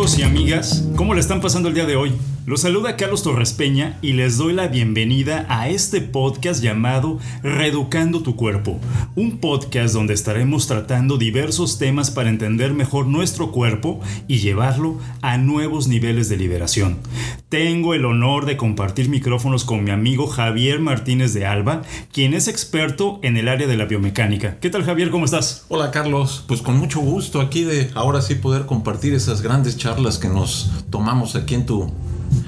amigos y amigas? ¿Cómo le están pasando el día de hoy? Los saluda Carlos Torres Peña y les doy la bienvenida a este podcast llamado Reeducando tu cuerpo, un podcast donde estaremos tratando diversos temas para entender mejor nuestro cuerpo y llevarlo a nuevos niveles de liberación. Tengo el honor de compartir micrófonos con mi amigo Javier Martínez de Alba, quien es experto en el área de la biomecánica. ¿Qué tal Javier? ¿Cómo estás? Hola Carlos, pues con mucho gusto aquí de ahora sí poder compartir esas grandes charlas que nos tomamos aquí en tu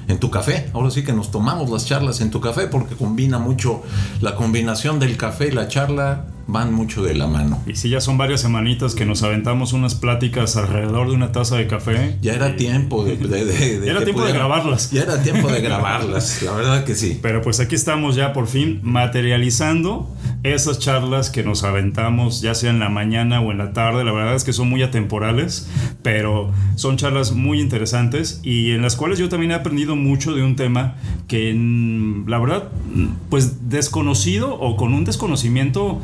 en tu café. Ahora sí que nos tomamos las charlas en tu café porque combina mucho la combinación del café y la charla van mucho de la mano. Y si ya son varias semanitas que nos aventamos unas pláticas alrededor de una taza de café. Ya era tiempo de, ya era tiempo de grabarlas. Ya era tiempo de grabarlas, la verdad que sí. Pero pues aquí estamos ya por fin materializando esas charlas que nos aventamos, ya sea en la mañana o en la tarde. La verdad es que son muy atemporales, pero son charlas muy interesantes y en las cuales yo también he aprendido mucho de un tema que mm, la verdad, pues desconocido o con un desconocimiento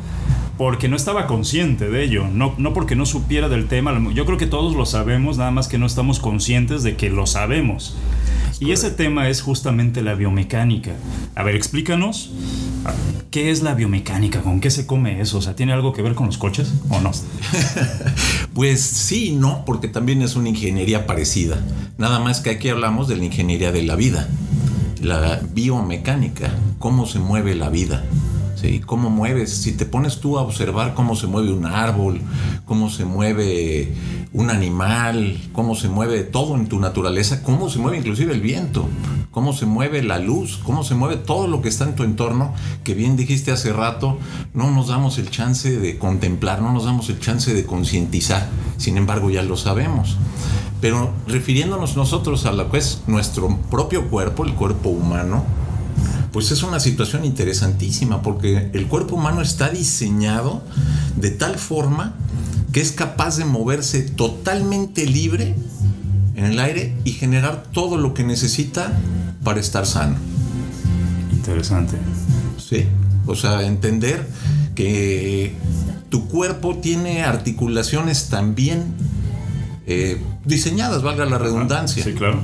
porque no estaba consciente de ello, no, no porque no supiera del tema. Yo creo que todos lo sabemos, nada más que no estamos conscientes de que lo sabemos. Y ese tema es justamente la biomecánica. A ver, explícanos, ¿qué es la biomecánica? ¿Con qué se come eso? O sea, ¿tiene algo que ver con los coches o no? pues sí, no, porque también es una ingeniería parecida. Nada más que aquí hablamos de la ingeniería de la vida, la biomecánica, cómo se mueve la vida. ¿Sí? ¿Cómo mueves? Si te pones tú a observar cómo se mueve un árbol, cómo se mueve un animal, cómo se mueve todo en tu naturaleza, cómo se mueve inclusive el viento, cómo se mueve la luz, cómo se mueve todo lo que está en tu entorno, que bien dijiste hace rato, no nos damos el chance de contemplar, no nos damos el chance de concientizar, sin embargo ya lo sabemos. Pero refiriéndonos nosotros a lo que es nuestro propio cuerpo, el cuerpo humano, pues es una situación interesantísima porque el cuerpo humano está diseñado de tal forma que es capaz de moverse totalmente libre en el aire y generar todo lo que necesita para estar sano. Interesante. Sí, o sea, entender que tu cuerpo tiene articulaciones también eh, diseñadas, valga la redundancia. Sí, claro.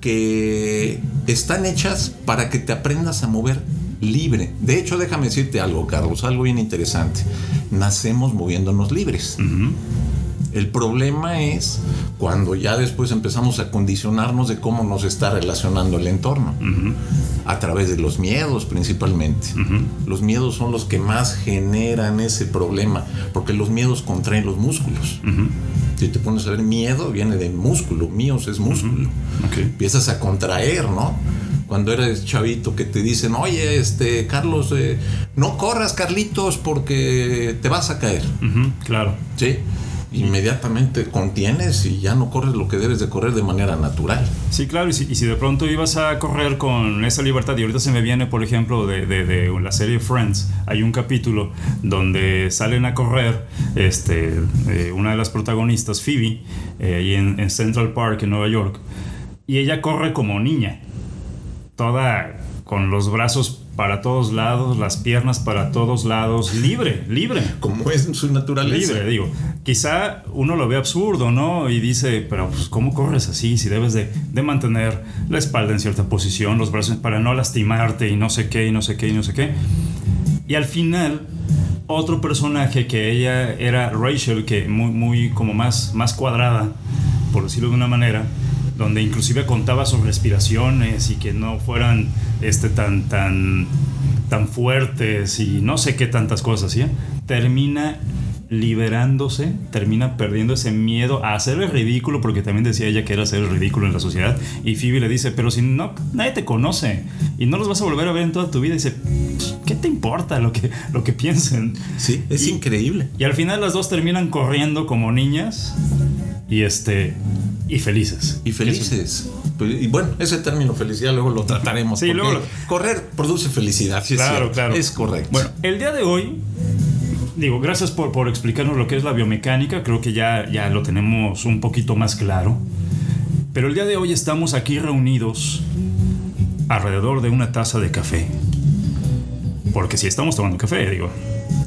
Que están hechas para que te aprendas a mover libre. De hecho, déjame decirte algo, Carlos, algo bien interesante. Nacemos moviéndonos libres. El problema es cuando ya después empezamos a condicionarnos de cómo nos está relacionando el entorno. A través de los miedos principalmente. Los miedos son los que más generan ese problema, porque los miedos contraen los músculos. Si te pones a ver miedo, viene de músculo, míos es músculo. Empiezas a contraer, ¿no? Cuando eres chavito que te dicen, oye, este, Carlos, eh, no corras, Carlitos, porque te vas a caer. claro. Sí inmediatamente contienes y ya no corres lo que debes de correr de manera natural. Sí, claro, y si, de pronto ibas a correr con esa libertad, y ahorita se me viene, por ejemplo, de, de, la serie Friends, hay un capítulo donde salen a correr este, eh, una de las protagonistas, Phoebe, eh, en, en Central Park, en Nueva York, y ella corre como niña, toda con los brazos para todos lados, las piernas para todos lados, libre, libre. Como es su naturaleza. Libre, digo. Quizá uno lo ve absurdo, ¿no? Y dice, pero pues, ¿cómo corres así? Si debes de, de, mantener la espalda en cierta posición, los brazos para no lastimarte y no sé qué, y no sé qué, y no sé qué. Y al final, otro personaje que ella era Rachel, que muy, muy como más, más cuadrada, por decirlo de una manera, donde inclusive contaba sus respiraciones y que no fueran este, tan, tan, tan fuertes y no sé qué tantas cosas, ¿sí? Termina liberándose, termina perdiendo ese miedo a hacer el ridículo, porque también decía ella que era hacer el ridículo en la sociedad. Y Phoebe le dice, pero si no, nadie te conoce y no los vas a volver a ver en toda tu vida. Y dice, ¿qué te importa lo que, lo que piensen? Sí, es increíble. Y al final las dos terminan corriendo como niñas y este y felices. Y felices. Pues, y bueno, ese término felicidad luego lo trataremos. Sí, luego Correr produce felicidad. claro, es claro. Es correcto. Bueno, el día de hoy, digo, gracias por, por, explicarnos lo que es la biomecánica. Creo que ya, ya lo tenemos un poquito más claro. Pero el día de hoy estamos aquí reunidos alrededor de una taza de café. Porque sí estamos tomando café, digo.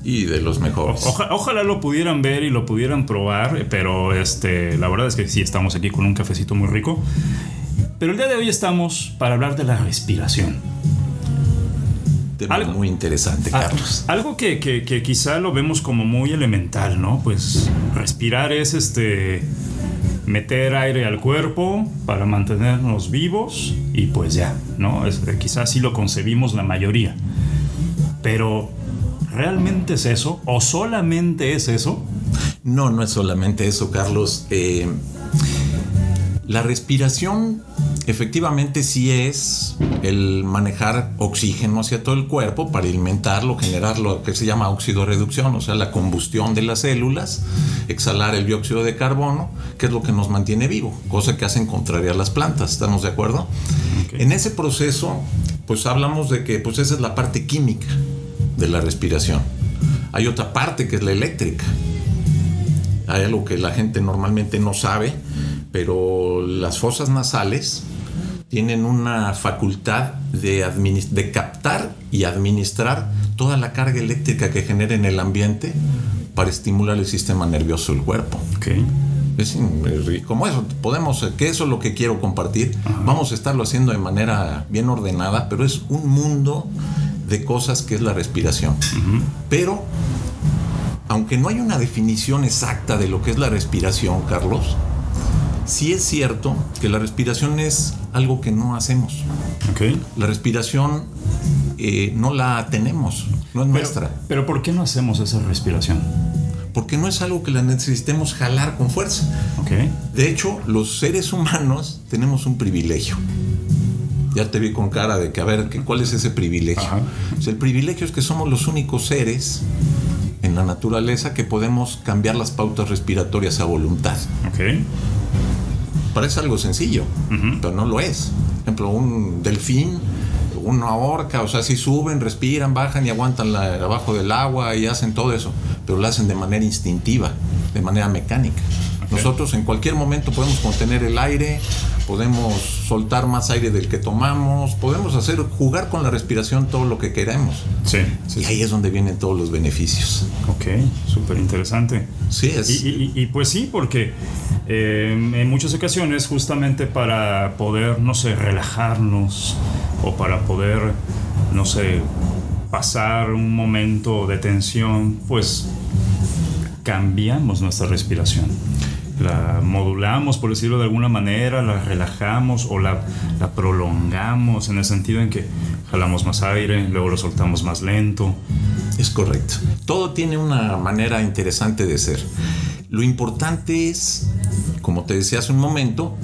Y de los mejores. Oja- ojalá lo pudieran ver y lo pudieran probar, pero este, la verdad es que sí estamos aquí con un cafecito muy rico. Pero el día de hoy estamos para hablar de la respiración. Tema algo- muy interesante, Carlos. algo que, que- que quizá lo vemos como muy elemental, ¿no? Pues respirar es este meter aire al cuerpo para mantenernos vivos y pues ya, ¿no? Es, quizá así lo concebimos la mayoría. Pero ¿realmente es eso? ¿O solamente es eso? No, no es solamente eso, Carlos. Eh, la respiración efectivamente sí es el manejar oxígeno hacia todo el cuerpo para alimentarlo, generar lo que se llama oxidorreducción, o sea, la combustión de las células, exhalar el dióxido de carbono, que es lo que nos mantiene vivo, cosa que hacen contraria a las plantas, ¿estamos de acuerdo? En ese proceso, pues hablamos de que pues esa es la parte química de la respiración. Hay otra parte que es la eléctrica. Hay algo que la gente normalmente no sabe, pero las fosas nasales tienen una facultad de, de captar y administrar toda la carga eléctrica que genera en el ambiente para estimular el sistema nervioso del cuerpo. Ok. Es como eso, podemos, que eso es lo que quiero compartir. Vamos a estarlo haciendo de manera bien ordenada, pero es un mundo de cosas que es la respiración. Pero, aunque no hay una definición exacta de lo que es la respiración, Carlos, sí es cierto que la respiración es algo que no hacemos. Ok. La respiración eh, no la tenemos, no es nuestra. Pero, ¿por qué no hacemos esa respiración? Porque no es algo que la necesitemos jalar con fuerza. Ok. De hecho, los seres humanos tenemos un privilegio. Ya te vi con cara de que, a ver, que, ¿cuál es ese privilegio? Pues el privilegio es que somos los únicos seres en la naturaleza que podemos cambiar las pautas respiratorias a voluntad. Parece algo sencillo, pero no lo es. Por ejemplo, un delfín, una orca, o sea, si suben, respiran, bajan y aguantan la, abajo del agua y hacen todo eso, pero lo hacen de manera instintiva, de manera mecánica. Nosotros en cualquier momento podemos contener el aire, podemos soltar más aire del que tomamos, podemos hacer jugar con la respiración todo lo que queramos. Sí. sí, Y ahí es donde vienen todos los beneficios. Ok. Súper interesante. Sí, es. Y, y- y- y pues sí, porque eh, en muchas ocasiones justamente para poder, no sé, relajarnos o para poder, no sé, pasar un momento de tensión, pues cambiamos nuestra respiración. La modulamos, por decirlo de alguna manera, la relajamos o la, la prolongamos en el sentido en que jalamos más aire, luego lo soltamos más lento. Es correcto. Todo tiene una manera interesante de ser. Lo importante es, como te decía hace un momento,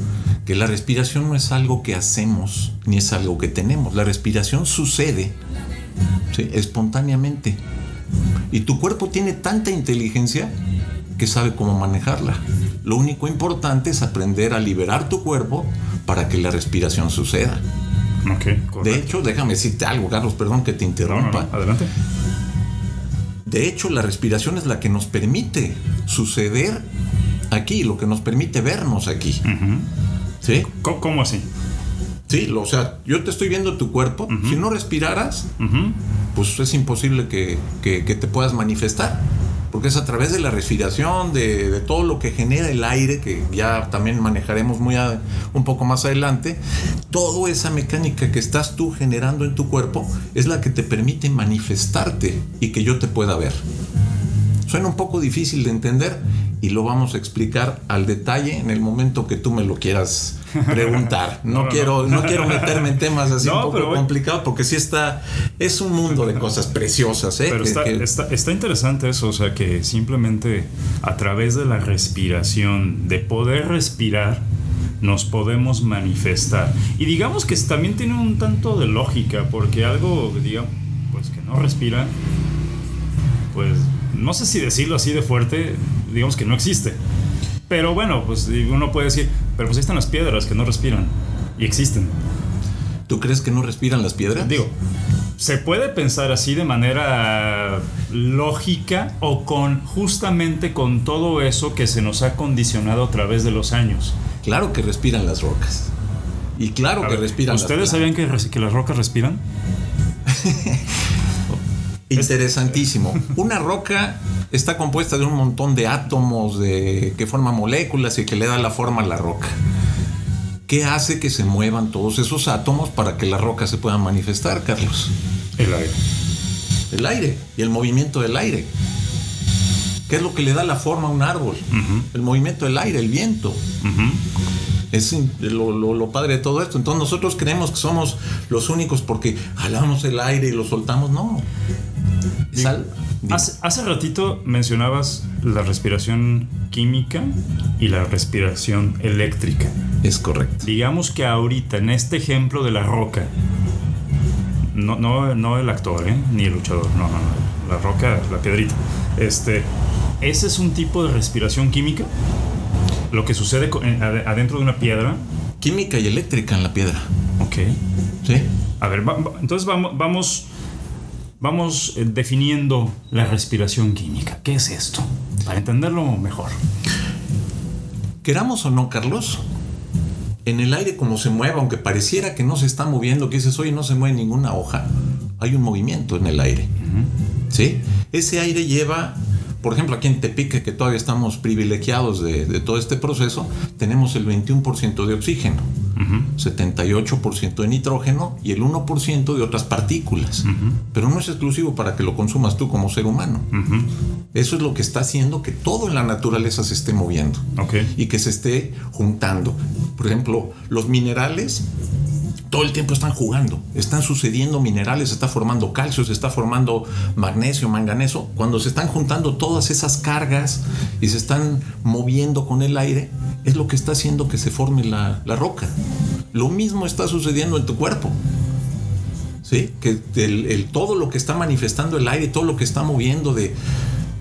que la respiración no es algo que hacemos ni es algo que tenemos. La respiración sucede ¿sí? espontáneamente. Y tu cuerpo tiene tanta inteligencia que sabe cómo manejarla. Lo único importante es aprender a liberar tu cuerpo para que la respiración suceda. Ok, De hecho, déjame decirte algo, Carlos, perdón que te no, interrumpa. no, adelante. De hecho, la respiración es la que nos permite suceder aquí, lo que nos permite vernos aquí. ¿Sí? ¿Cómo, cómo así? Sí, lo- o sea, yo te estoy viendo tu cuerpo. Si no respiraras, pues es imposible que, que- que te puedas manifestar. Porque es a través de la respiración, de, todo lo que genera el aire, que ya también manejaremos muy a- un poco más adelante. Toda esa mecánica que estás tú generando en tu cuerpo es la que te permite manifestarte y que yo te pueda ver. Suena un poco difícil de entender y lo vamos a explicar al detalle en el momento que tú me lo quieras preguntar. No, quiero, no. quiero meterme en temas así No, un poco complicados porque sí está, es un mundo de cosas preciosas. ¿eh? Pero Que- está, que- está, está interesante eso, o sea que simplemente a través de la respiración, de poder respirar, nos podemos manifestar. Y digamos que también tiene un tanto de lógica, porque algo, digamos, pues que no respira, pues no sé si decirlo así de fuerte, digamos que no existe. Pero bueno, pues uno puede decir, pero pues ahí están las piedras que no respiran y existen. ¿Tú crees que no respiran las piedras? Digo, se puede pensar así de manera lógica o con justamente con todo eso que se nos ha condicionado a través de los años. Claro que respiran las rocas. Y claro A que ver, respiran ¿Ustedes las sabían que, que las rocas respiran? Interesantísimo. Una roca está compuesta de un montón de átomos de, que forman moléculas y que le da la forma a la roca. ¿Qué hace que se muevan todos esos átomos para que la roca se pueda manifestar, Carlos? El aire. El aire y el movimiento del aire. ¿Qué es lo que le da la forma a un árbol? El movimiento del aire, el viento. Es lo, padre de todo esto. Entonces nosotros creemos que somos los únicos porque jalamos el aire y lo soltamos. No. Hace, hace ratito mencionabas la respiración química y la respiración eléctrica. Es correcto. Digamos que ahorita, en este ejemplo de la roca, no, no, no el actor, ¿eh? ni el luchador, no, no, no, la roca, la piedrita. Este, ese es un tipo de respiración química. Lo que sucede adentro de una piedra. Química y eléctrica en la piedra. Ok. Sí. A ver, entonces vamos, vamos, vamos eh, definiendo la respiración química. ¿Qué es esto? Para entenderlo mejor. Queramos o no, Carlos, en el aire como se mueva, aunque pareciera que no se está moviendo, que dices, oye, no se mueve ninguna hoja, hay un movimiento en el aire. ¿Sí? Ese aire lleva por ejemplo, aquí en Tepique, que todavía estamos privilegiados de, todo este proceso, tenemos el 21% de oxígeno, 78% de nitrógeno y el 1% de otras partículas. Pero no es exclusivo para que lo consumas tú como ser humano. Eso es lo que está haciendo que todo en la naturaleza se esté moviendo y que se esté juntando. Por ejemplo, los minerales todo el tiempo están jugando, están sucediendo minerales, se está formando calcio, se está formando magnesio, manganeso. Cuando se están juntando todas esas cargas y se están moviendo con el aire, es lo que está haciendo que se forme la, roca. Lo mismo está sucediendo en tu cuerpo. ¿Sí? Que el, todo lo que está manifestando el aire, todo lo que está moviendo de,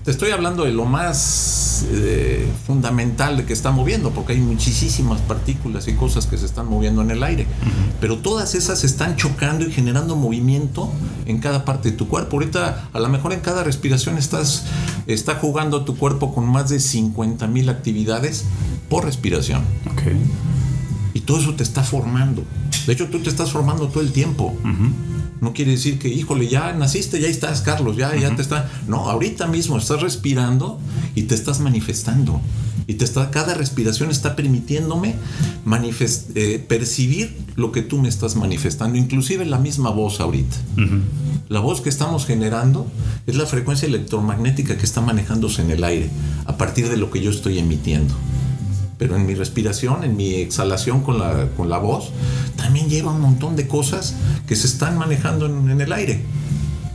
te estoy hablando de lo más eh, fundamental de que está moviendo, porque hay muchísimas partículas y cosas que se están moviendo en el aire. Pero todas esas están chocando y generando movimiento en cada parte de tu cuerpo. Ahorita, a lo mejor en cada respiración estás está jugando tu cuerpo con más de 50 mil actividades por respiración. Y todo eso te está formando. De hecho, tú te estás formando todo el tiempo. No quiere decir que, híjole, ya naciste, ya estás, Carlos, ya, ya te está. No, ahorita mismo estás respirando y te estás manifestando. Y te está, cada respiración está permitiéndome eh, percibir lo que tú me estás manifestando, inclusive la misma voz ahorita. La voz que estamos generando es la frecuencia electromagnética que está manejándose en el aire a partir de lo que yo estoy emitiendo pero en mi respiración, en mi exhalación con la, con la voz, también lleva un montón de cosas que se están manejando en, el aire.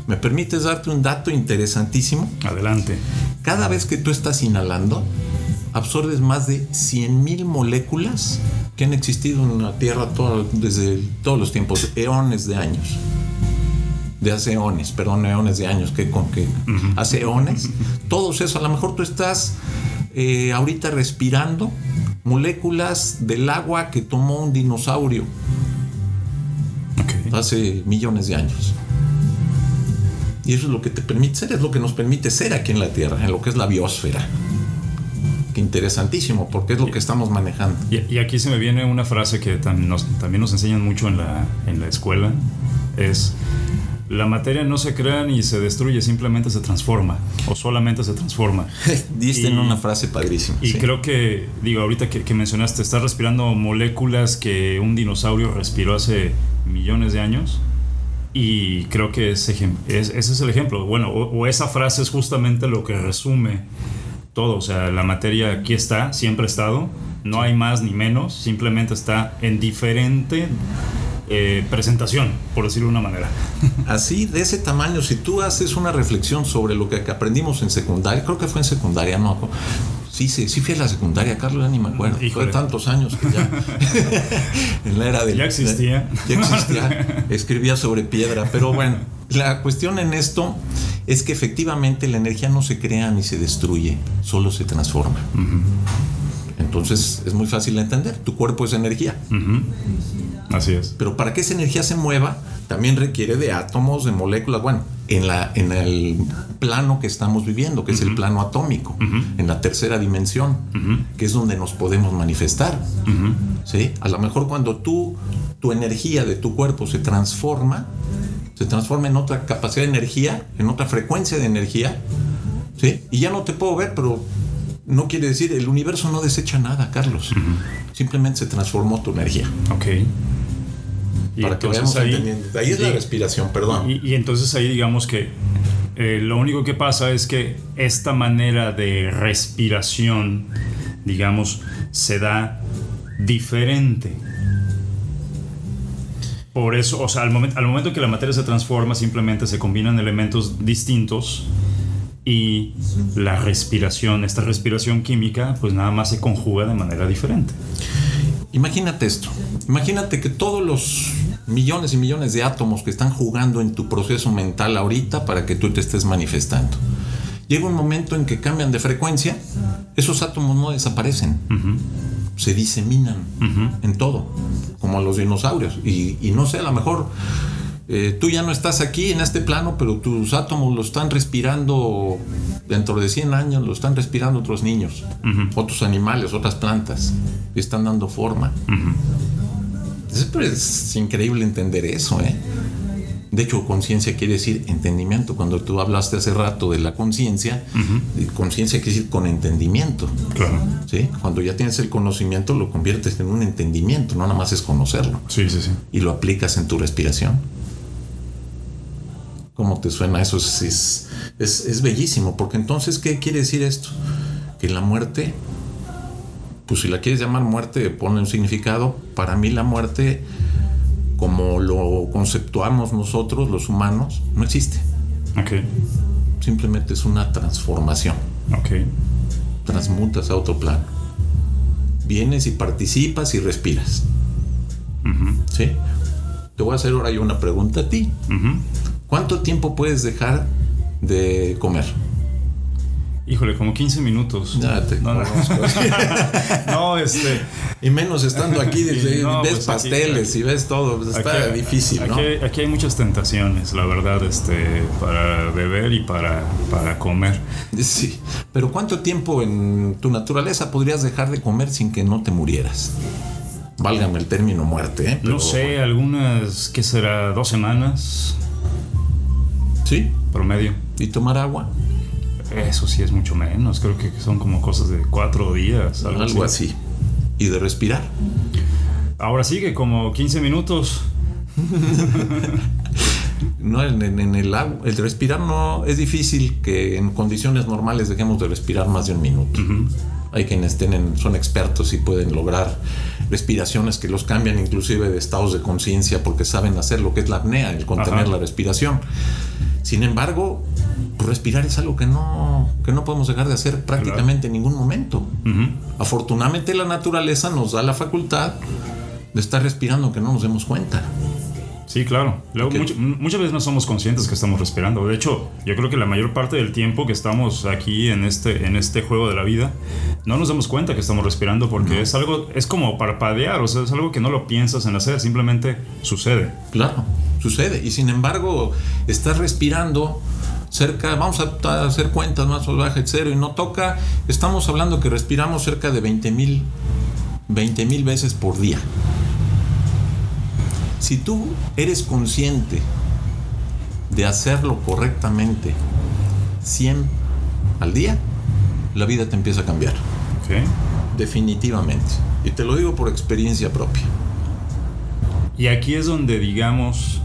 ¿Me permites darte un dato interesantísimo? Adelante. Cada vez que tú estás inhalando, absorbes más de 100.000 moléculas que han existido en la Tierra desde todos los tiempos, eones de años. De hace eones, perdón, eones de años, que con que hace eones. Todos eso, a lo mejor tú estás eh, ahorita respirando moléculas del agua que tomó un dinosaurio hace millones de años. Y eso es lo que te permite ser, es lo que nos permite ser aquí en la Tierra, en lo que es la biosfera. Qué interesantísimo, porque es lo que estamos manejando. Y, aquí se me viene una frase que también nos, también nos enseñan mucho en la, en la escuela, es la materia no se crea ni se destruye, simplemente se transforma o solamente se transforma. Diste en una frase padrísima. Y creo que, digo, ahorita que, mencionaste, estás respirando moléculas que un dinosaurio respiró hace millones de años. Y creo que ese, ese es el ejemplo. Bueno, o, esa frase es justamente lo que resume todo. O sea, la materia aquí está, siempre ha estado. No hay más ni menos, simplemente está en diferente eh, presentación, por decirlo de una manera. Así, de ese tamaño, si tú haces una reflexión sobre lo que aprendimos en secundaria, creo que fue en secundaria, no, Sí, sí, sí fui a la secundaria, Carlos, ya ni me acuerdo. Fue tantos años que ya. en la era del. Ya existía. Ya, existía. Escribía sobre piedra. Pero bueno, la cuestión en esto es que efectivamente la energía no se crea ni se destruye, solo se transforma. Entonces es muy fácil de entender. Tu cuerpo es energía. Así es. Pero para que esa energía se mueva, también requiere de átomos, de moléculas. Bueno, en, la, en el plano que estamos viviendo, que es el plano atómico, en la tercera dimensión, que es donde nos podemos manifestar. ¿Sí? A lo mejor cuando tú, tu energía de tu cuerpo se transforma, se transforma en otra capacidad de energía, en otra frecuencia de energía, ¿sí? Y ya no te puedo ver, pero no quiere decir, el universo no desecha nada, Carlos. Simplemente se transformó tu energía. Ok. Y Para que vayamos ahí, entendiendo. Ahí es la respiración, perdón. Y, entonces ahí digamos que eh, lo único que pasa es que esta manera de respiración, digamos, se da diferente. Por eso, o sea, al momento, al momento que la materia se transforma, simplemente se combinan elementos distintos y la respiración, esta respiración química, pues nada más se conjuga de manera diferente. Imagínate esto, imagínate que todos los millones y millones de átomos que están jugando en tu proceso mental ahorita para que tú te estés manifestando. Llega un momento en que cambian de frecuencia, esos átomos no desaparecen, se diseminan en todo, como a los dinosaurios. Y, y no sé, a lo mejor eh, tú ya no estás aquí en este plano, pero tus átomos lo están respirando dentro de 100 años, lo están respirando otros niños, otros animales, otras plantas, y están dando forma. es, increíble entender eso, ¿eh? De hecho, conciencia quiere decir entendimiento. Cuando tú hablaste hace rato de la conciencia, conciencia quiere decir con entendimiento. Claro. ¿Sí? Cuando ya tienes el conocimiento, lo conviertes en un entendimiento, no nada más es conocerlo. Sí, sí, sí. Y lo aplicas en tu respiración. ¿Cómo te suena eso? Es, es, bellísimo, porque entonces, ¿qué quiere decir esto? Que la muerte, pues si la quieres llamar muerte, pone un significado. Para mí la muerte, como lo conceptuamos nosotros, los humanos, no existe. Ok. Simplemente es una transformación. Ok. Transmutas a otro plano. Vienes y participas y respiras. ¿Sí? Te voy a hacer ahora yo una pregunta a ti. ¿Cuánto tiempo puedes dejar de comer? Híjole, como 15 minutos. Ya te no, no, este. Y menos estando aquí, ves pues pasteles y ves todo. Pues está difícil, ¿no? Aquí, hay muchas tentaciones, la verdad, este, para beber y para, para comer. Sí. Pero ¿cuánto tiempo en tu naturaleza podrías dejar de comer sin que no te murieras? Válgame el término muerte, ¿eh? no sé, algunas, ¿qué será? ¿Dos semanas? Sí. Promedio. ¿Y tomar agua? Eso sí es mucho menos. Creo que son como cosas de cuatro días. Algo, así. ¿Y de respirar? Ahora sí que como 15 minutos. no, en, el agua. El respirar no es difícil que en condiciones normales dejemos de respirar más de un minuto. Hay quienes tienen, son expertos y pueden lograr respiraciones que los cambian inclusive de estados de conciencia porque saben hacer lo que es la apnea, el contener la respiración. Sin embargo, pues, respirar es algo que no, que no podemos dejar de hacer prácticamente en ningún momento. Afortunadamente la naturaleza nos da la facultad de estar respirando que no nos demos cuenta. Sí, claro. muchas veces no somos conscientes que estamos respirando. De hecho, yo creo que la mayor parte del tiempo que estamos aquí en este, en este juego de la vida, no nos damos cuenta que estamos respirando porque es algo, es como parpadear, o sea, es algo que no lo piensas en hacer, simplemente sucede. Claro, sucede. Y sin embargo, estás respirando cerca, vamos a hacer cuentas más salvajes, cero, y no toca, estamos hablando que respiramos cerca de 20 mil 20 mil veces por día. Si tú eres consciente de hacerlo correctamente 100 al día, la vida te empieza a cambiar. Definitivamente. Y te lo digo por experiencia propia. Y aquí es donde digamos,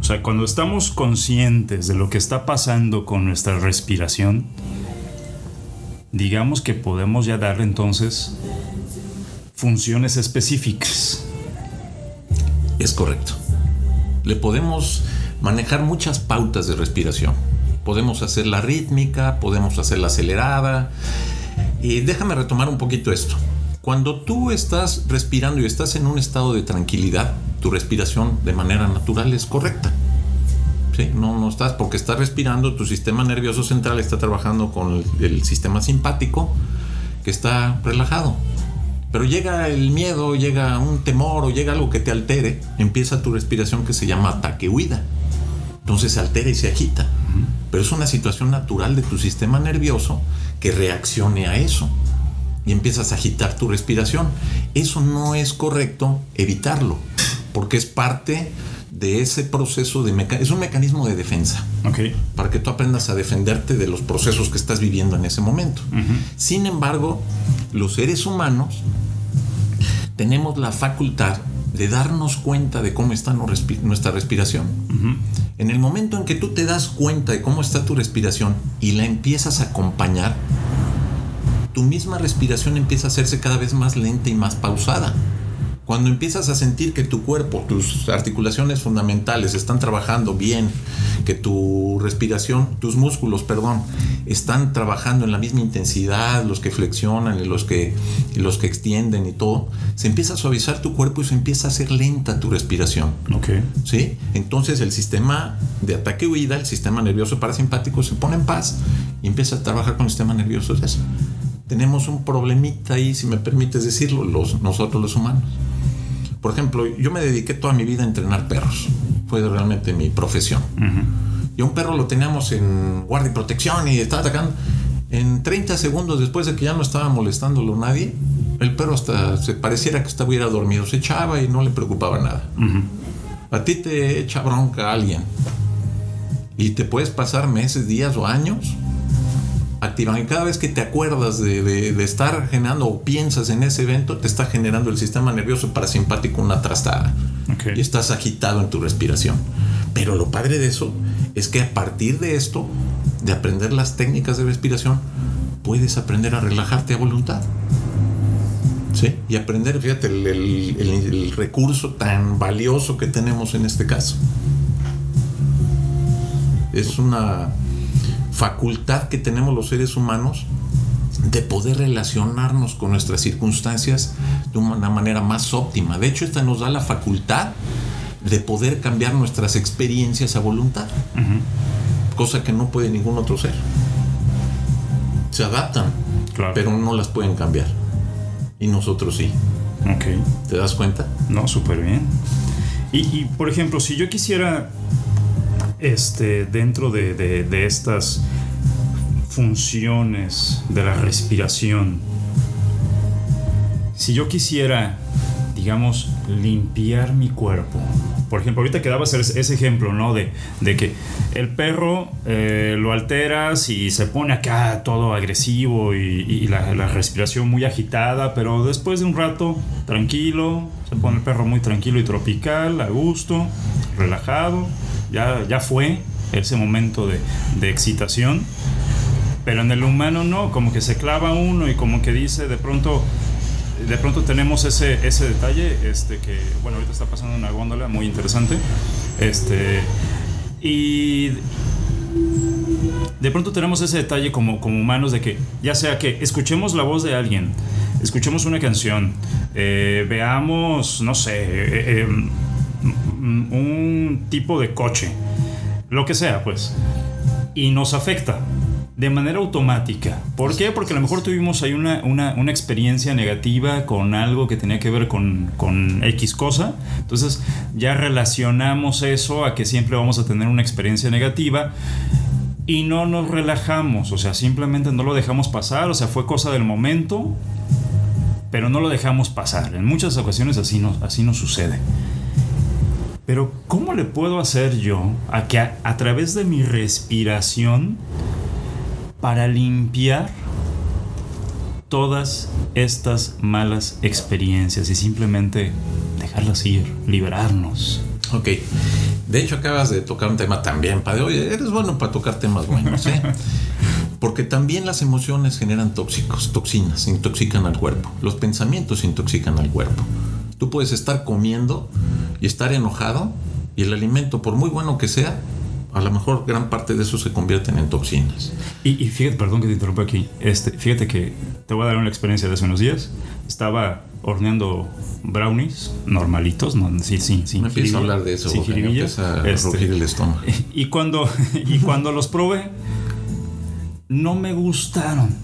o sea, cuando estamos conscientes de lo que está pasando con nuestra respiración, digamos que podemos ya darle entonces funciones específicas. Es correcto. Le podemos manejar muchas pautas de respiración. Podemos hacer la rítmica, podemos hacer la acelerada. Y déjame retomar un poquito esto. Cuando tú estás respirando y estás en un estado de tranquilidad, tu respiración de manera natural es correcta. ¿Sí? No, no estás porque estás respirando, tu sistema nervioso central está trabajando con el sistema simpático que está relajado. Pero llega el miedo, llega un temor o llega algo que te altere, empieza tu respiración que se llama ataque-huida. Entonces se altera y se agita. Pero es una situación natural de tu sistema nervioso que reaccione a eso. Y empiezas a agitar tu respiración. Eso no es correcto evitarlo, porque es parte de ese proceso de. Es un mecanismo de defensa. Para que tú aprendas a defenderte de los procesos que estás viviendo en ese momento. Sin embargo, los seres humanos tenemos la facultad de darnos cuenta de cómo está nuestra respiración. En el momento en que tú te das cuenta de cómo está tu respiración y la empiezas a acompañar, tu misma respiración empieza a hacerse cada vez más lenta y más pausada. Cuando empiezas a sentir que tu cuerpo, tus articulaciones fundamentales están trabajando bien, que tu respiración, tus músculos, perdón, están trabajando en la misma intensidad, los que flexionan y los que, los que extienden y todo, se empieza a suavizar tu cuerpo y se empieza a hacer lenta tu respiración. Ok. ¿Sí? Entonces el sistema de ataque huida, el sistema nervioso parasimpático se pone en paz y empieza a trabajar con el sistema nervioso. Tenemos un problemita ahí, si me permites decirlo, los, nosotros los humanos. Por ejemplo, yo me dediqué toda mi vida a entrenar perros. Fue realmente mi profesión. Y un perro lo teníamos en guardia y protección y estaba atacando. En 30 segundos después de que ya no estaba molestándolo nadie, el perro hasta se pareciera que estuviera dormido. Se echaba y no le preocupaba nada. A ti te echa bronca alguien y te puedes pasar meses, días o años activan. Y cada vez que te acuerdas de, estar generando o piensas en ese evento, te está generando el sistema nervioso parasimpático una trastada. Y estás agitado en tu respiración. Pero lo padre de eso es que a partir de esto, de aprender las técnicas de respiración, puedes aprender a relajarte a voluntad. ¿Sí? Y aprender, fíjate, el recurso tan valioso que tenemos en este caso. Es una facultad que tenemos los seres humanos de poder relacionarnos con nuestras circunstancias de una manera más óptima. De hecho, esta nos da la facultad de poder cambiar nuestras experiencias a voluntad, cosa que no puede ningún otro ser. Se adaptan, pero no las pueden cambiar. Y nosotros sí. ¿Te das cuenta? No, súper bien. Y, y, por ejemplo, si yo quisiera este, dentro de, estas funciones de la respiración, si yo quisiera, digamos, limpiar mi cuerpo, por ejemplo, ahorita quedaba ese ejemplo, ¿no? De, que el perro eh, lo alteras y se pone acá todo agresivo y, la, la, respiración muy agitada, pero después de un rato, tranquilo, se pone el perro muy tranquilo y tropical, a gusto, relajado ya, fue ese momento de, excitación, pero en el humano no, como que se clava uno y como que dice de pronto de pronto tenemos ese, ese detalle, este que, bueno, ahorita está pasando una góndola muy interesante, este, y de pronto tenemos ese detalle como, como humanos de que, ya sea que escuchemos la voz de alguien, escuchemos una canción, eh, veamos, no sé, eh, eh, un tipo de coche, lo que sea, pues, y nos afecta de manera automática. ¿Por qué? Porque a lo mejor tuvimos ahí una, una, experiencia negativa con algo que tenía que ver con, con, X cosa. Entonces ya relacionamos eso a que siempre vamos a tener una experiencia negativa y no nos relajamos. O sea, simplemente no lo dejamos pasar. O sea, fue cosa del momento, pero no lo dejamos pasar. En muchas ocasiones así nos, así nos sucede. Pero ¿cómo le puedo hacer yo a que a, través de mi respiración para limpiar todas estas malas experiencias y simplemente dejarlas ir, liberarnos? Ok. De hecho, acabas de tocar un tema también, padre. Oye, eres bueno para tocar temas buenos, ¿eh? Porque también las emociones generan tóxicos, toxinas, intoxican al cuerpo. Los pensamientos intoxican al cuerpo. Tú puedes estar comiendo y estar enojado y el alimento, por muy bueno que sea, a lo mejor gran parte de eso se convierten en toxinas. Y, fíjate, perdón que te interrumpa aquí, este, fíjate que te voy a dar una experiencia de hace unos días. Estaba horneando brownies normalitos, no, sí, sí, sí. Me empieza a hablar de eso, sin me empieza a este, el estómago. Y cuando, y cuando los probé, no me gustaron.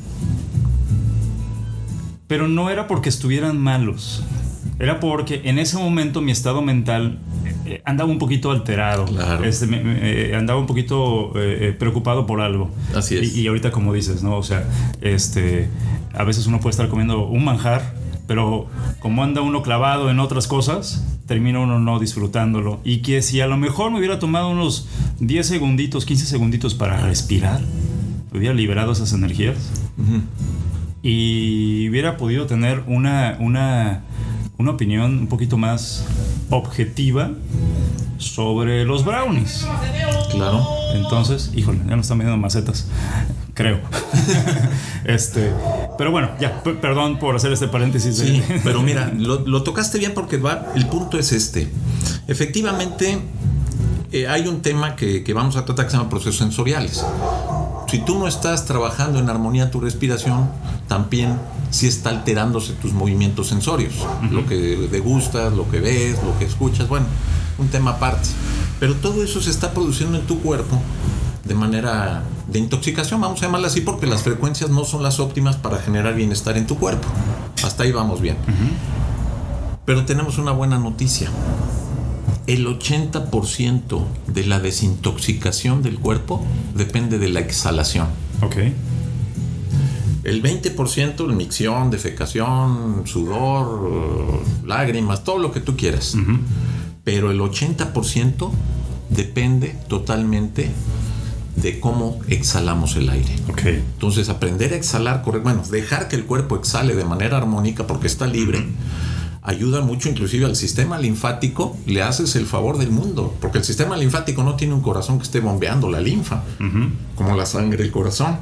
Pero no era porque estuvieran malos era porque en ese momento mi estado mental eh, andaba un poquito alterado. Este, eh, andaba un poquito eh, preocupado por algo. Así es. Y, ahorita, como dices, ¿no? O sea, este, a veces uno puede estar comiendo un manjar, pero como anda uno clavado en otras cosas, termina uno no disfrutándolo. Y que si a lo mejor me hubiera tomado unos 10 segunditos, 15 segunditos para respirar, hubiera liberado esas energías y hubiera podido tener una, una, una opinión un poquito más objetiva sobre los brownies. Claro. Entonces, híjole, ya no están vendiendo macetas, creo. este, pero bueno, ya, perdón por hacer este paréntesis. Sí, pero mira, lo, tocaste bien porque va, el punto es este. Efectivamente, eh, hay un tema que, que, vamos a tratar que se llama procesos sensoriales. Si tú no estás trabajando en armonía tu respiración, también sí está alterándose tus movimientos sensorios. Lo que degustas, lo que ves, lo que escuchas, bueno, un tema aparte. Pero todo eso se está produciendo en tu cuerpo de manera de intoxicación, vamos a llamarla así, porque las frecuencias no son las óptimas para generar bienestar en tu cuerpo. Hasta ahí vamos bien. Pero tenemos una buena noticia. El 80% de la desintoxicación del cuerpo depende de la exhalación. Ok. El 20% la micción, defecación, sudor, lágrimas, todo lo que tú quieras pero el 80% depende totalmente de cómo exhalamos el aire. Okay. Entonces, aprender a exhalar, bueno, dejar que el cuerpo exhale de manera armónica porque está libre, ayuda mucho inclusive al sistema linfático, le haces el favor del mundo, porque el sistema linfático no tiene un corazón que esté bombeando la linfa, como la sangre el corazón.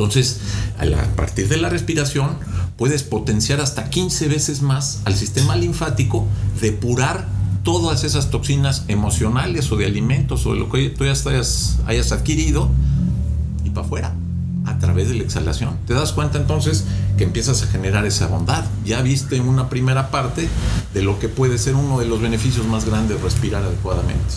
Entonces, a partir de la respiración, puedes potenciar hasta 15 veces más al sistema linfático, depurar todas esas toxinas emocionales o de alimentos o de lo que tú ya hayas adquirido y para afuera a través de la exhalación. Te das cuenta entonces que empiezas a generar esa bondad. Ya viste una primera parte de lo que puede ser uno de los beneficios más grandes respirar adecuadamente.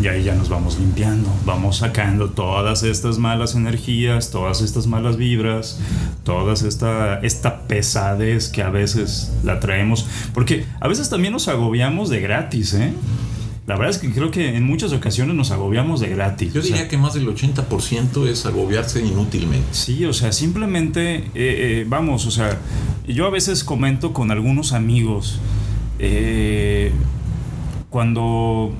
Y ahí ya nos vamos limpiando, vamos sacando todas estas malas energías, todas estas malas vibras, todas esta, esta pesadez que a veces la traemos. Porque a veces también nos agobiamos de gratis, ¿eh? La verdad es que creo que en muchas ocasiones nos agobiamos de gratis. Yo diría que más del 80% es agobiarse inútilmente. Sí, o sea, simplemente, eh, eh, vamos, o sea, yo a veces comento con algunos amigos, eh, cuando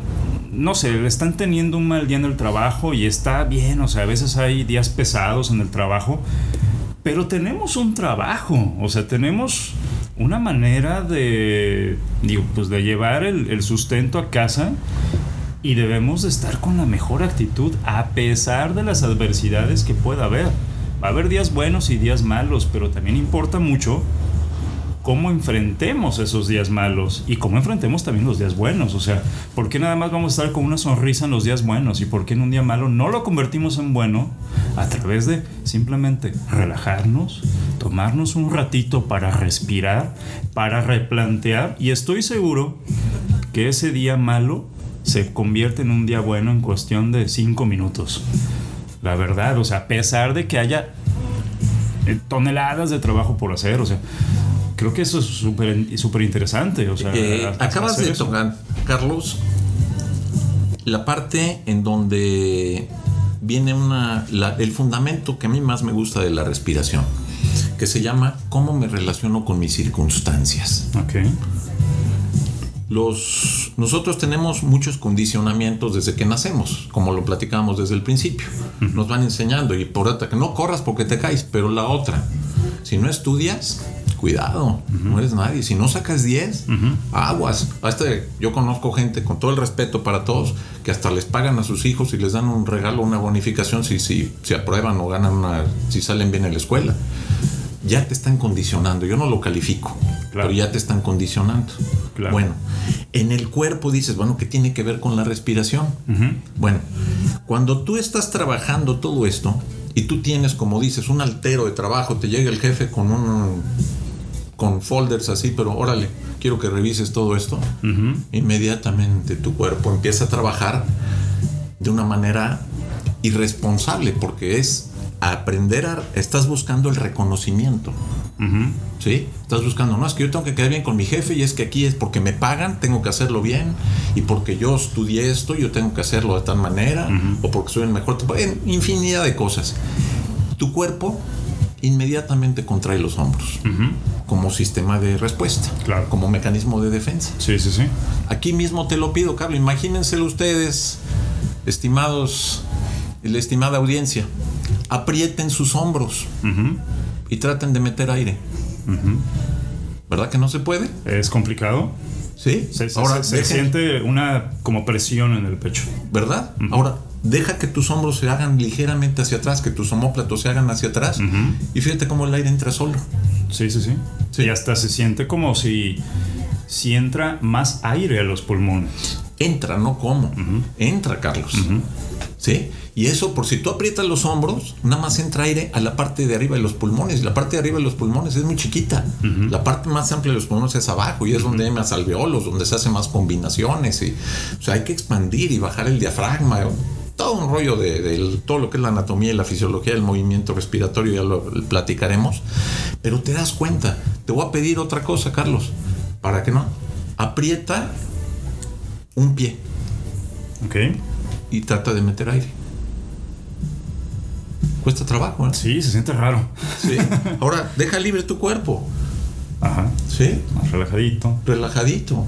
no sé, le están teniendo un mal día en el trabajo y está bien, o sea, a veces hay días pesados en el trabajo, pero tenemos un trabajo, o sea, tenemos una manera de, digo, pues de llevar el, sustento a casa y debemos de estar con la mejor actitud a pesar de las adversidades que pueda haber. Va a haber días buenos y días malos, pero también importa mucho cómo enfrentemos esos días malos y cómo enfrentemos también los días buenos. O sea, ¿por qué nada más vamos a estar con una sonrisa en los días buenos y por qué en un día malo no lo convertimos en bueno a través de simplemente relajarnos, tomarnos un ratito para respirar, para replantear y estoy seguro que ese día malo se convierte en un día bueno en cuestión de cinco minutos. La verdad, o sea, a pesar de que haya eh, toneladas de trabajo por hacer, o sea, creo que eso es súper super interesante. O sea, eh, acabas de tocar, Carlos, la parte en donde viene una, el fundamento que a mí más me gusta de la respiración, que se llama cómo me relaciono con mis circunstancias. Los, nosotros tenemos muchos condicionamientos desde que nacemos, como lo platicábamos desde el principio. Nos van enseñando y por otra que no corras porque te caes, pero la otra, si no estudias, cuidado, no eres nadie. Si no sacas 10, aguas. Este, yo conozco gente, con todo el respeto para todos, que hasta les pagan a sus hijos y les dan un regalo, una bonificación si, si, si aprueban o ganan una, si salen bien en la escuela. Ya te están condicionando. Yo no lo califico, pero ya te están condicionando. Bueno, en el cuerpo dices, bueno, ¿qué tiene que ver con la respiración? Bueno, cuando tú estás trabajando todo esto, y tú tienes, como dices, un altero de trabajo, te llega el jefe con un con folders así, pero órale, quiero que revises todo esto. Inmediatamente tu cuerpo empieza a trabajar de una manera irresponsable porque es aprender a... Estás buscando el reconocimiento. ¿Sí? Estás buscando, no, es que yo tengo que quedar bien con mi jefe y es que aquí es porque me pagan, tengo que hacerlo bien y porque yo estudié esto, yo tengo que hacerlo de tal manera o porque soy el mejor. En infinidad de cosas. Tu cuerpo inmediatamente contrae los hombros como sistema de respuesta, Claro. como mecanismo de defensa. Sí, sí, sí. Aquí mismo te lo pido, Carlos. Imagínenselo ustedes, estimados, la estimada audiencia. Aprieten sus hombros y traten de meter aire. ¿Verdad que no se puede? Es complicado. Sí. Se, se- Ahora, se- siente una como presión en el pecho. ¿verdad? Ahora, deja que tus hombros se hagan ligeramente hacia atrás, que tus homóplatos se hagan hacia atrás. Y fíjate cómo el aire entra solo. Sí, sí, sí, Sí. Y hasta se siente como si, si entra más aire a los pulmones. Entra, no como. Entra, Carlos. ¿Sí? Y eso, por si tú aprietas los hombros, nada más entra aire a la parte de arriba de los pulmones. La parte de arriba de los pulmones es muy chiquita. La parte más amplia de los pulmones es abajo y es donde hay más alveolos, donde se hacen más combinaciones. Y, o sea, hay que expandir y bajar el diafragma. Todo un rollo de, de todo lo que es la anatomía y la fisiología del movimiento respiratorio, ya lo platicaremos. Pero te das cuenta, te voy a pedir otra cosa, Carlos, para que no. Aprieta un pie ¿Ok? y trata de meter aire. Cuesta trabajo, ¿eh? Sí, se siente raro. Sí. Ahora, deja libre tu cuerpo. Ajá. Sí. Más relajadito. Relajadito.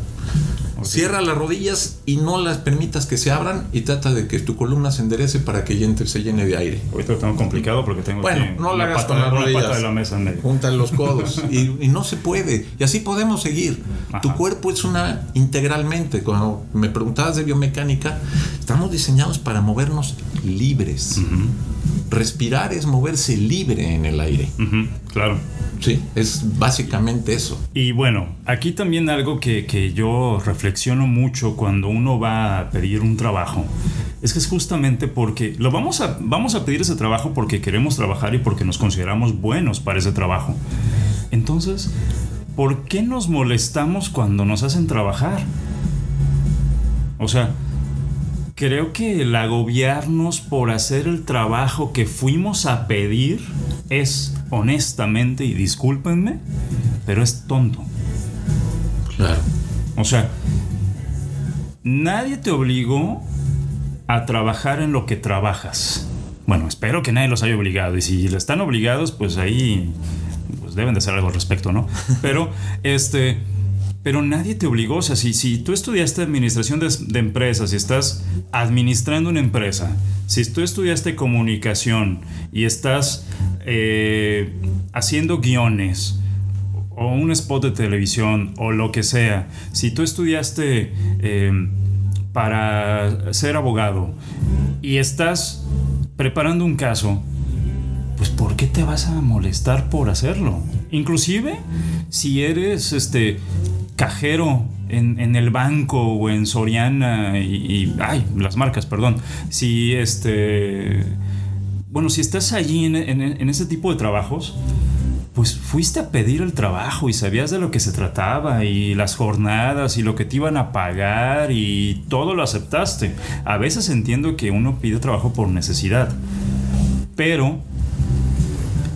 Cierra las rodillas y no las permitas que se abran y trata de que tu columna se enderece para que se llene de aire. Ahorita lo tengo complicado porque tengo Bueno, aquí no lo una hagas pata, con las una rodillas. pata de la mesa en medio. Juntan los codos y, y no se puede. Y así podemos seguir. Ajá. Tu cuerpo es una integralmente. Cuando me preguntabas de biomecánica, estamos diseñados para movernos libres. Respirar es moverse libre en el aire. Claro. Sí, es básicamente eso. Y bueno, aquí también algo que, que yo reflexiono mucho cuando uno va a pedir un trabajo es que es justamente porque lo vamos a, vamos a pedir ese trabajo porque queremos trabajar y porque nos consideramos buenos para ese trabajo. Entonces, ¿por qué nos molestamos cuando nos hacen trabajar? O sea, creo que el agobiarnos por hacer el trabajo que fuimos a pedir es, honestamente, y discúlpenme, pero es tonto. Claro. O sea, nadie te obligó a trabajar en lo que trabajas. Bueno, espero que nadie los haya obligado. Y si están obligados, pues ahí pues deben de hacer algo al respecto, ¿no? Pero, este. Pero nadie te obligó. O sea, si, si tú estudiaste administración de, empresas y estás administrando una empresa, si tú estudiaste comunicación y estás eh, haciendo guiones, o un spot de televisión o lo que sea, si tú estudiaste eh, para ser abogado y estás preparando un caso, pues ¿por qué te vas a molestar por hacerlo? Inclusive si eres este cajero en, en el banco o en Soriana y, ay, las marcas, perdón. Si este bueno, si estás allí en- en ese tipo de trabajos, pues fuiste a pedir el trabajo y sabías de lo que se trataba y las jornadas y lo que te iban a pagar y todo lo aceptaste. A veces entiendo que uno pide trabajo por necesidad, pero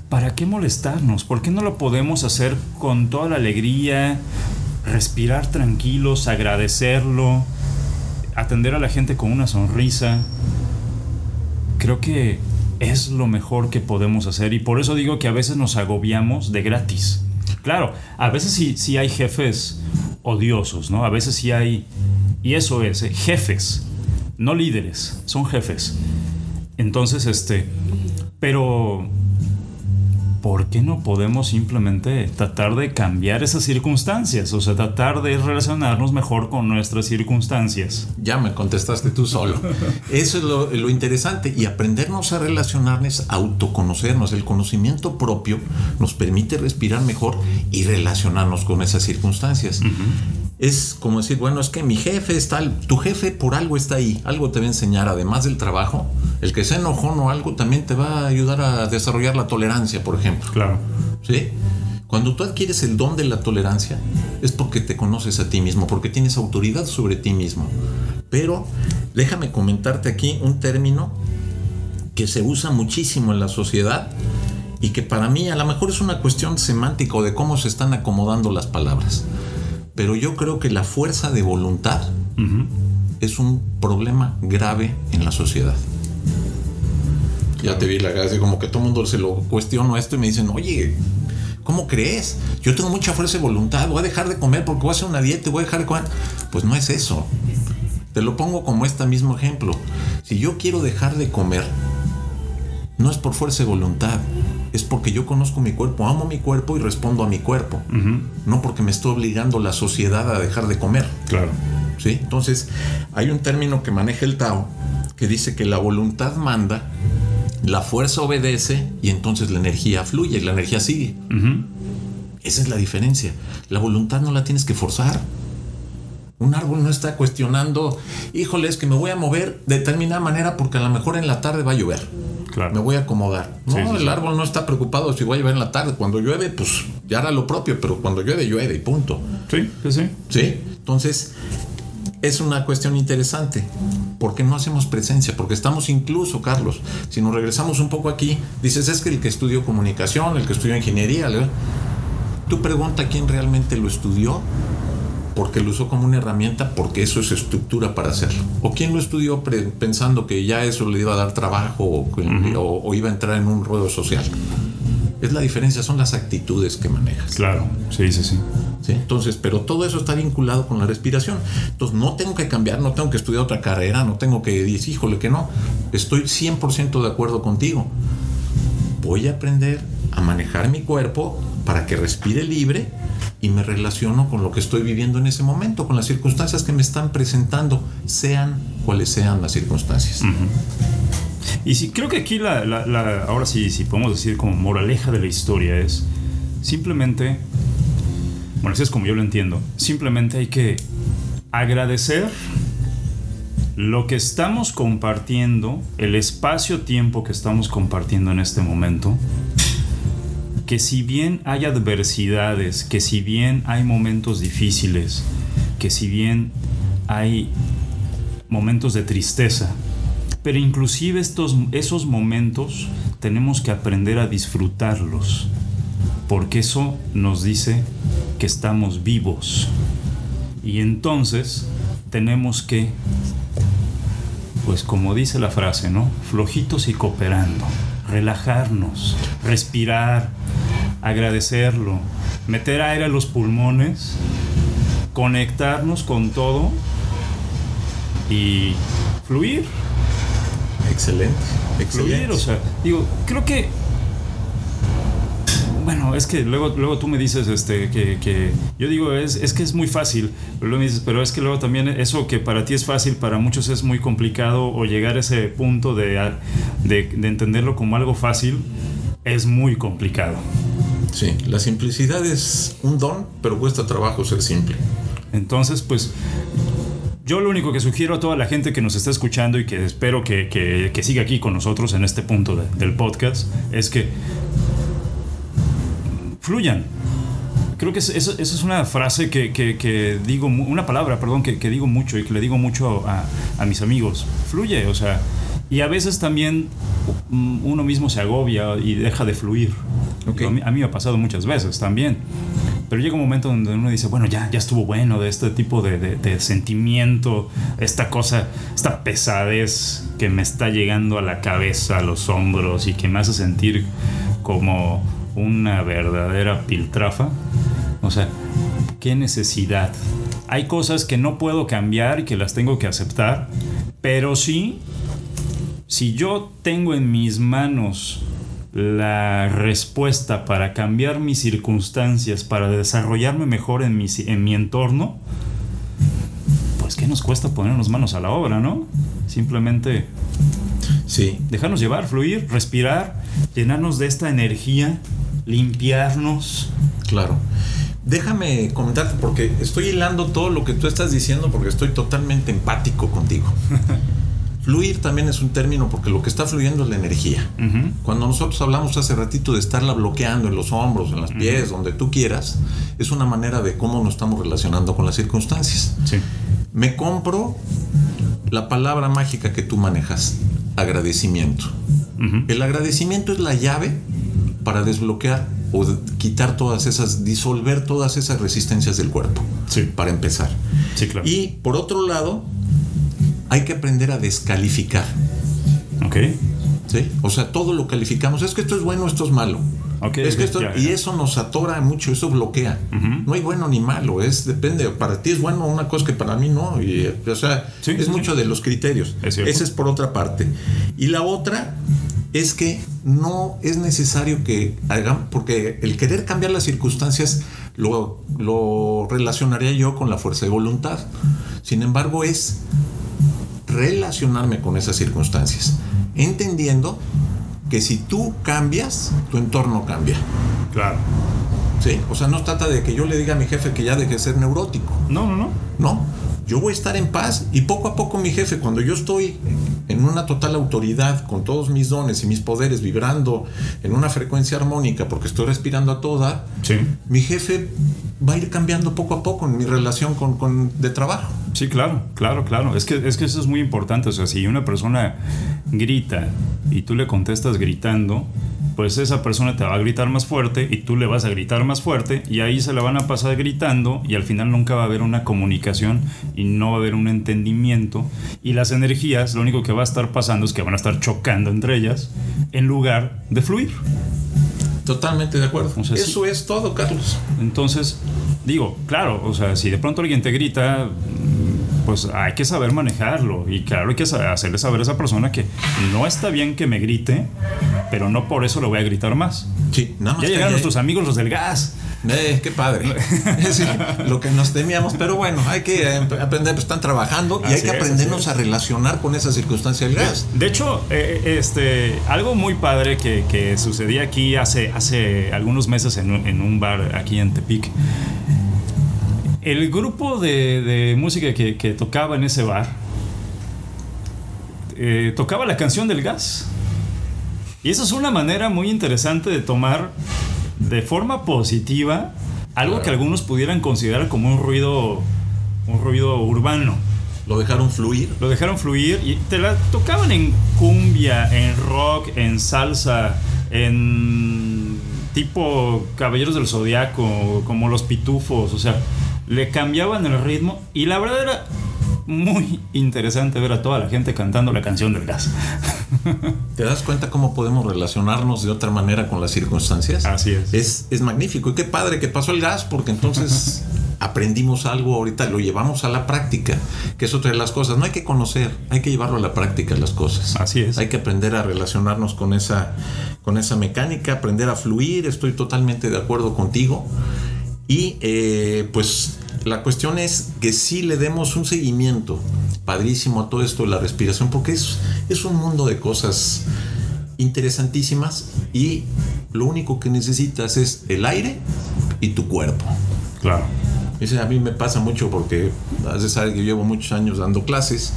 ¿para qué molestarnos? ¿Por qué no lo podemos hacer con toda la alegría, respirar tranquilos, agradecerlo, atender a la gente con una sonrisa? Creo que es lo mejor que podemos hacer y por eso digo que a veces nos agobiamos de gratis. Claro, a veces sí, hay jefes odiosos, ¿no? A veces sí hay, y eso es, ¿eh? jefes, no líderes, son jefes. Entonces, este, pero ¿por qué no podemos simplemente tratar de cambiar esas circunstancias? O sea, tratar de relacionarnos mejor con nuestras circunstancias. Ya me contestaste tú solo. Eso es lo, lo interesante. Y aprendernos a relacionarnos, autoconocernos. El conocimiento propio nos permite respirar mejor y relacionarnos con esas circunstancias. Es como decir, bueno, es que mi jefe es tal, tu jefe por algo está ahí, algo te va a enseñar, además del trabajo, el que sea enojón o algo también te va a ayudar a desarrollar la tolerancia, por ejemplo. Claro. ¿Sí? Cuando tú adquieres el don de la tolerancia, es porque te conoces a ti mismo, porque tienes autoridad sobre ti mismo. Pero déjame comentarte aquí un término que se usa muchísimo en la sociedad y que para mí a lo mejor es una cuestión semántica o de cómo se están acomodando las palabras. Pero yo creo que la fuerza de voluntad es un problema grave en la sociedad. Ya te vi la cara, así como que todo el mundo se lo cuestiono esto y me dicen, oye, ¿Cómo crees? Yo tengo mucha fuerza de voluntad, voy a dejar de comer porque voy a hacer una dieta, voy a dejar de comer. Pues no es eso. Te lo pongo como este mismo ejemplo. Si yo quiero dejar de comer, no es por fuerza de voluntad, es porque yo conozco mi cuerpo, amo mi cuerpo y respondo a mi cuerpo. No porque me estoy obligando la sociedad a dejar de comer. Claro. ¿Sí? Entonces, hay un término que maneja el Tao que dice que la voluntad manda, la fuerza obedece y entonces la energía fluye y la energía sigue. Esa es la diferencia. La voluntad no la tienes que forzar. Un árbol no está cuestionando, híjole, es que me voy a mover de determinada manera porque a lo mejor en la tarde va a llover. Me voy a acomodar. No, el árbol no está preocupado si voy a llover en la tarde. Cuando llueve, pues ya hará lo propio, pero cuando llueve, llueve y punto. Sí, sí, sí. Entonces, es una cuestión interesante. ¿Por qué no hacemos presencia? Porque estamos incluso, Carlos, si nos regresamos un poco aquí, dices, es que el que estudió comunicación, el que estudió ingeniería, tú pregunta quién realmente lo estudió porque lo usó como una herramienta, porque eso es estructura para hacerlo. O quién lo estudió pensando que ya eso le iba a dar trabajo o, iba a entrar en un ruedo social. Es la diferencia, son las actitudes que manejas. Claro, sí, sí, sí. ¿Sí? Entonces, pero todo eso está vinculado con la respiración. Entonces, no tengo que cambiar, no tengo que estudiar otra carrera, no tengo que decir, híjole, que no. Estoy 100% de acuerdo contigo. Voy a aprender a manejar mi cuerpo para que respire libre y me relaciono con lo que estoy viviendo en ese momento, con las circunstancias que me están presentando, sean cuales sean las circunstancias. Y sí, creo que aquí la, ahora sí, si podemos decir como moraleja de la historia es simplemente, bueno, así es como yo lo entiendo, simplemente hay que agradecer lo que estamos compartiendo, el espacio-tiempo que estamos compartiendo en este momento, que si bien hay adversidades, que si bien hay momentos difíciles, que si bien hay momentos de tristeza, pero inclusive estos, esos momentos tenemos que aprender a disfrutarlos, porque eso nos dice que estamos vivos. Y entonces tenemos que, pues como dice la frase, ¿no? Flojitos y cooperando relajarnos, respirar, agradecerlo, meter aire a los pulmones, conectarnos con todo y fluir. Excelente, excelente. Fluir, o sea, digo, creo que bueno, es que luego, luego tú me dices este, que, yo digo, es, es, que es muy fácil, pero luego me dices, pero es que luego también eso que para ti es fácil, para muchos es muy complicado, o llegar a ese punto de, de, entenderlo como algo fácil, es muy complicado. Sí, la simplicidad es un don, pero cuesta trabajo ser simple. Entonces, pues yo lo único que sugiero a toda la gente que nos está escuchando y que espero que, que, siga aquí con nosotros en este punto del podcast es que fluyan. Creo que esa es una frase que, digo, una palabra, perdón, que, digo mucho y que le digo mucho a, mis amigos. Fluye, o sea, y a veces también uno mismo se agobia y deja de fluir. A, mí, me ha pasado muchas veces también. Pero llega un momento donde uno dice, bueno, ya, ya estuvo bueno de este tipo de, de sentimiento, esta cosa, esta pesadez que me está llegando a la cabeza, a los hombros y que me hace sentir como una verdadera piltrafa. O sea, qué necesidad. Hay cosas que no puedo cambiar y que las tengo que aceptar, pero sí, si yo tengo en mis manos la respuesta para cambiar mis circunstancias, para desarrollarme mejor en mi, en mi entorno, pues qué nos cuesta ponernos manos a la obra, ¿no? Simplemente sí. dejarnos llevar, fluir, respirar, llenarnos de esta energía limpiarnos. Claro. Déjame comentarte porque estoy hilando todo lo que tú estás diciendo porque estoy totalmente empático contigo. Fluir también es un término porque lo que está fluyendo es la energía. Cuando nosotros hablamos hace ratito de estarla bloqueando en los hombros, en las pies, donde tú quieras, es una manera de cómo nos estamos relacionando con las circunstancias. Me compro la palabra mágica que tú manejas, agradecimiento. El agradecimiento es la llave para desbloquear o quitar todas esas, disolver todas esas resistencias del cuerpo. Sí. Para empezar. Sí, claro. Y por otro lado, hay que aprender a descalificar. Ok. ¿Sí? O sea, todo lo calificamos. Es que esto es bueno, esto es malo. Okay, es que esto, ya, y eso nos atora mucho, eso bloquea. No hay bueno ni malo, es depende. Para ti es bueno una cosa que para mí no. Y, o sea, Sí, es sí. mucho de los criterios. Es. Esa es por otra parte. Y la otra es que no es necesario que hagan, porque el querer cambiar las circunstancias lo, lo relacionaría yo con la fuerza de voluntad. Sin embargo, es relacionarme con esas circunstancias, entendiendo que si tú cambias, tu entorno cambia. Claro. Sí, o sea, no trata de que yo le diga a mi jefe que ya deje de ser neurótico. No, no, no. No, yo voy a estar en paz y poco a poco mi jefe, cuando yo estoy en una total autoridad, con todos mis dones y mis poderes vibrando en una frecuencia armónica, porque estoy respirando a toda, Sí. mi jefe va a ir cambiando poco a poco en mi relación con, con- de trabajo. Sí, claro, claro, claro. Es que, es que eso es muy importante. O sea, si una persona grita y tú le contestas gritando, pues esa persona te va a gritar más fuerte y tú le vas a gritar más fuerte y ahí se la van a pasar gritando y al final nunca va a haber una comunicación y no va a haber un entendimiento y las energías lo único que va a estar pasando es que van a estar chocando entre ellas en lugar de fluir. Totalmente de acuerdo. O sea, sí. Eso es todo, Carlos. Entonces, digo, claro, o sea, si de pronto alguien te grita, pues hay que saber manejarlo. Y claro, hay que hacerle saber a esa persona que no está bien que me grite, pero no por eso lo voy a gritar más. Sí, nada más. Ya llegaron nuestros amigos los del gas. Eh, qué padre. Sí, lo que nos temíamos, pero bueno, hay que eh, aprender, pues están trabajando y hay que es, aprendernos a relacionar con esa circunstancia del gas. De hecho, eh, este, algo muy padre que, que sucedía aquí hace, hace algunos meses en, un- en un bar aquí en Tepic. El grupo de, de música que, que tocaba en ese bar eh, tocaba la canción del gas. Y eso es una manera muy interesante de tomar de forma positiva algo que algunos pudieran considerar como un ruido, un ruido urbano Lo dejaron fluir. lo dejaron fluir y te la tocaban en cumbia, en rock, en salsa, en tipo Caballeros del Zodiaco, como los pitufos, o sea, le cambiaban el ritmo y la verdad era muy interesante ver a toda la gente cantando la canción del gas. ¿Te das cuenta cómo podemos relacionarnos de otra manera con las circunstancias? Así es. Es, es magnífico. Y qué padre que pasó el gas, porque entonces aprendimos algo ahorita, lo llevamos a la práctica, que es otra de las cosas. No hay que conocer, hay que llevarlo a la práctica las cosas. Así es. Hay que aprender a relacionarnos con esa, con esa mecánica, aprender a fluir. Estoy totalmente de acuerdo contigo. Y eh, pues la cuestión es que sí le demos un seguimiento padrísimo a todo esto de la respiración, porque es, es un mundo de cosas interesantísimas y lo único que necesitas es el aire y tu cuerpo. Claro. Dice, a mí me pasa mucho porque has de saber que llevo muchos años dando clases.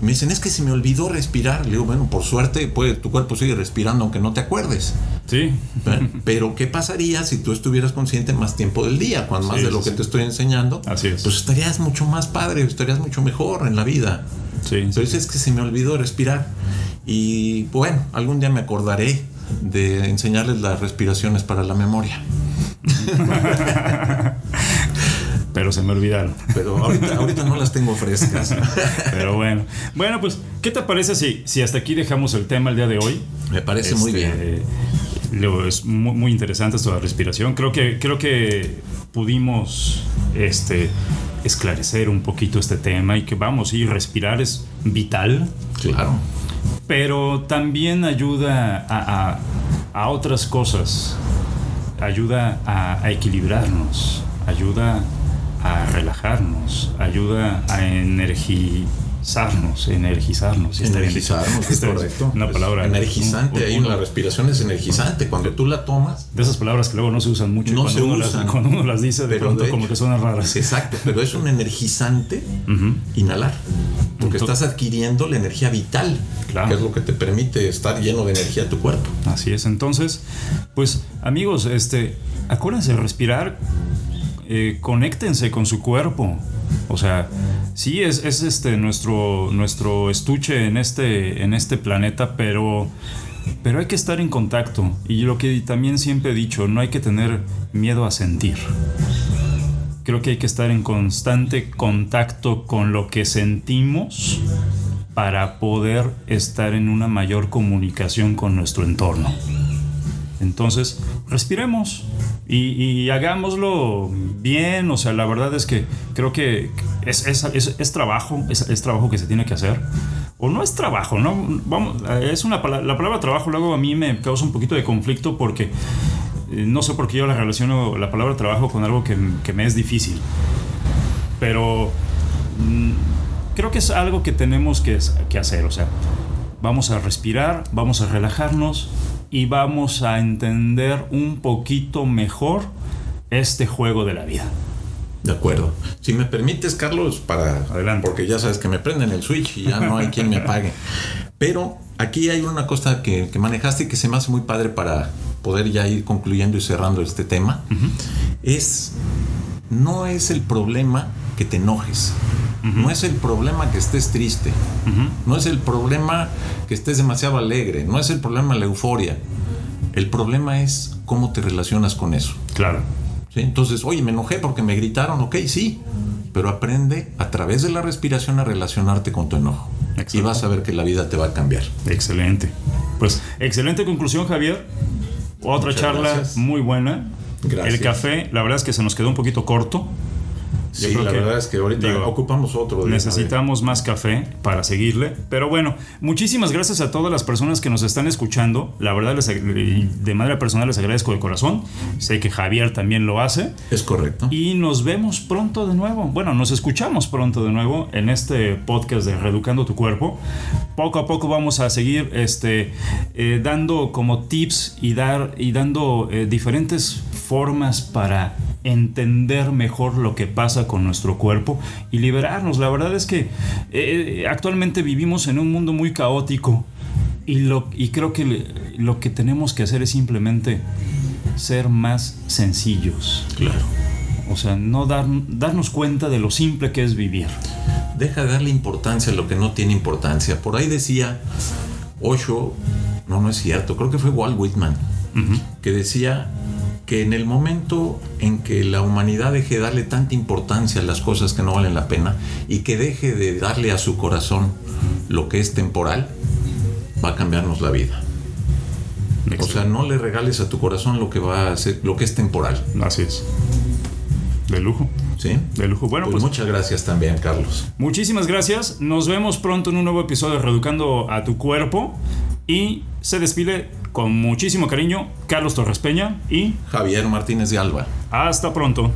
Y me dicen, es que se me olvidó respirar. Le digo, bueno, por suerte, pues, tu cuerpo sigue respirando aunque no te acuerdes. Sí. ¿verdad? Pero, ¿qué pasaría si tú estuvieras consciente más tiempo del día? Cuando más Sí, de lo sí, que te estoy enseñando, Así es. pues estarías mucho más padre, estarías mucho mejor en la vida. Sí. Entonces es que se me olvidó respirar. Y bueno, algún día me acordaré de enseñarles las respiraciones para la memoria. Pero se me olvidaron. Pero ahorita, ahorita no las tengo frescas. Pero bueno. Bueno, pues, ¿qué te parece si, si hasta aquí dejamos el tema el día de hoy? Me parece muy Este, bien. Es muy, muy interesante esto de la respiración. Creo que, creo que pudimos este, esclarecer un poquito este tema y que vamos, sí, respirar es vital, Claro. pero también ayuda a, a- a otras cosas. Ayuda a, a equilibrarnos, ayuda a relajarnos, ayuda a energizarnos, energizarnos. dicho. Energizarnos, es correcto. Una palabra. Energizante, un- ahí la respiración es energizante. Cuando tú la tomas, de esas palabras que luego no se usan mucho No cuando, se uno usan. Las, cuando uno las dice de Pero pronto de como que suenan raras. exacto, pero es un energizante inhalar. Porque Entonces- estás adquiriendo la energía vital, Claro. que es lo que te permite estar lleno de energía tu cuerpo. Así es. Entonces, pues amigos, este, acuérdense de respirar, eh, conéctense con su cuerpo. O sea, sí es, es este nuestro, nuestro estuche en este, en este planeta, pero, pero hay que estar en contacto. Y lo que también siempre he dicho, no hay que tener miedo a sentir. Creo que hay que estar en constante contacto con lo que sentimos para poder estar en una mayor comunicación con nuestro entorno. Entonces, respiremos y, hagámoslo bien. O sea, la verdad es que creo que es, trabajo, es, trabajo que se tiene que hacer. O no es trabajo, ¿no? Vamos, es una la palabra trabajo luego a mí me causa un poquito de conflicto porque eh, no sé por qué yo la relaciono la palabra trabajo con algo que, que me es difícil. Pero mm, creo que es algo que tenemos que, que hacer. O sea, vamos a respirar, vamos a relajarnos, y vamos a entender un poquito mejor este juego de la vida. De acuerdo. Si me permites, Carlos, para adelante, porque ya sabes que me prenden el switch y ya no hay quien me apague. Pero aquí hay una cosa que, manejaste y que se me hace muy padre para poder ya ir concluyendo y cerrando este tema. Es no es el problema que te enojes. No es el problema que estés triste. No es el problema que estés demasiado alegre. No es el problema la euforia. El problema es cómo te relacionas con eso. Claro. Entonces, oye, me enojé porque me gritaron. Ok, sí. Pero aprende a través de la respiración a relacionarte con tu enojo. Y vas a ver que la vida te va a cambiar. Excelente. Pues, excelente conclusión, Javier. Otra charla muy buena. Gracias. El café, la verdad es que se nos quedó un poquito corto sí, la verdad es que ahorita ocupamos otro. necesitamos más café para seguirle. Pero bueno, muchísimas gracias a todas las personas que nos están escuchando. La verdad, les, de manera personal les agradezco de corazón. Sé que Javier también lo hace. Es correcto. Y nos vemos pronto de nuevo. Bueno, nos escuchamos pronto de nuevo en este podcast de Reeducando tu Cuerpo. Poco a poco vamos a seguir este, eh, dando como tips y, dar, y dando eh, diferentes formas para entender mejor lo que pasa con nuestro cuerpo y liberarnos. La verdad es que eh, actualmente vivimos en un mundo muy caótico y, lo, y creo que lo que tenemos que hacer es simplemente ser más sencillos. Claro. O sea, no dar, darnos cuenta de lo simple que es vivir. Deja de darle importancia a lo que no tiene importancia. Por ahí decía Osho, no, no es cierto, creo que fue Walt Whitman, que decía que en el momento en que la humanidad deje de darle tanta importancia a las cosas que no valen la pena y que deje de darle a su corazón lo que es temporal, va a cambiarnos la vida. O sea, no le regales a tu corazón lo que va a ser, lo que es temporal. Así es. De lujo. Sí. De lujo. Bueno, pues, pues, muchas gracias también, Carlos. Muchísimas gracias. Nos vemos pronto en un nuevo episodio de Reeducando a tu cuerpo. Y se despide con muchísimo cariño Carlos Torres Peña y Javier Martínez de Alba. Hasta pronto.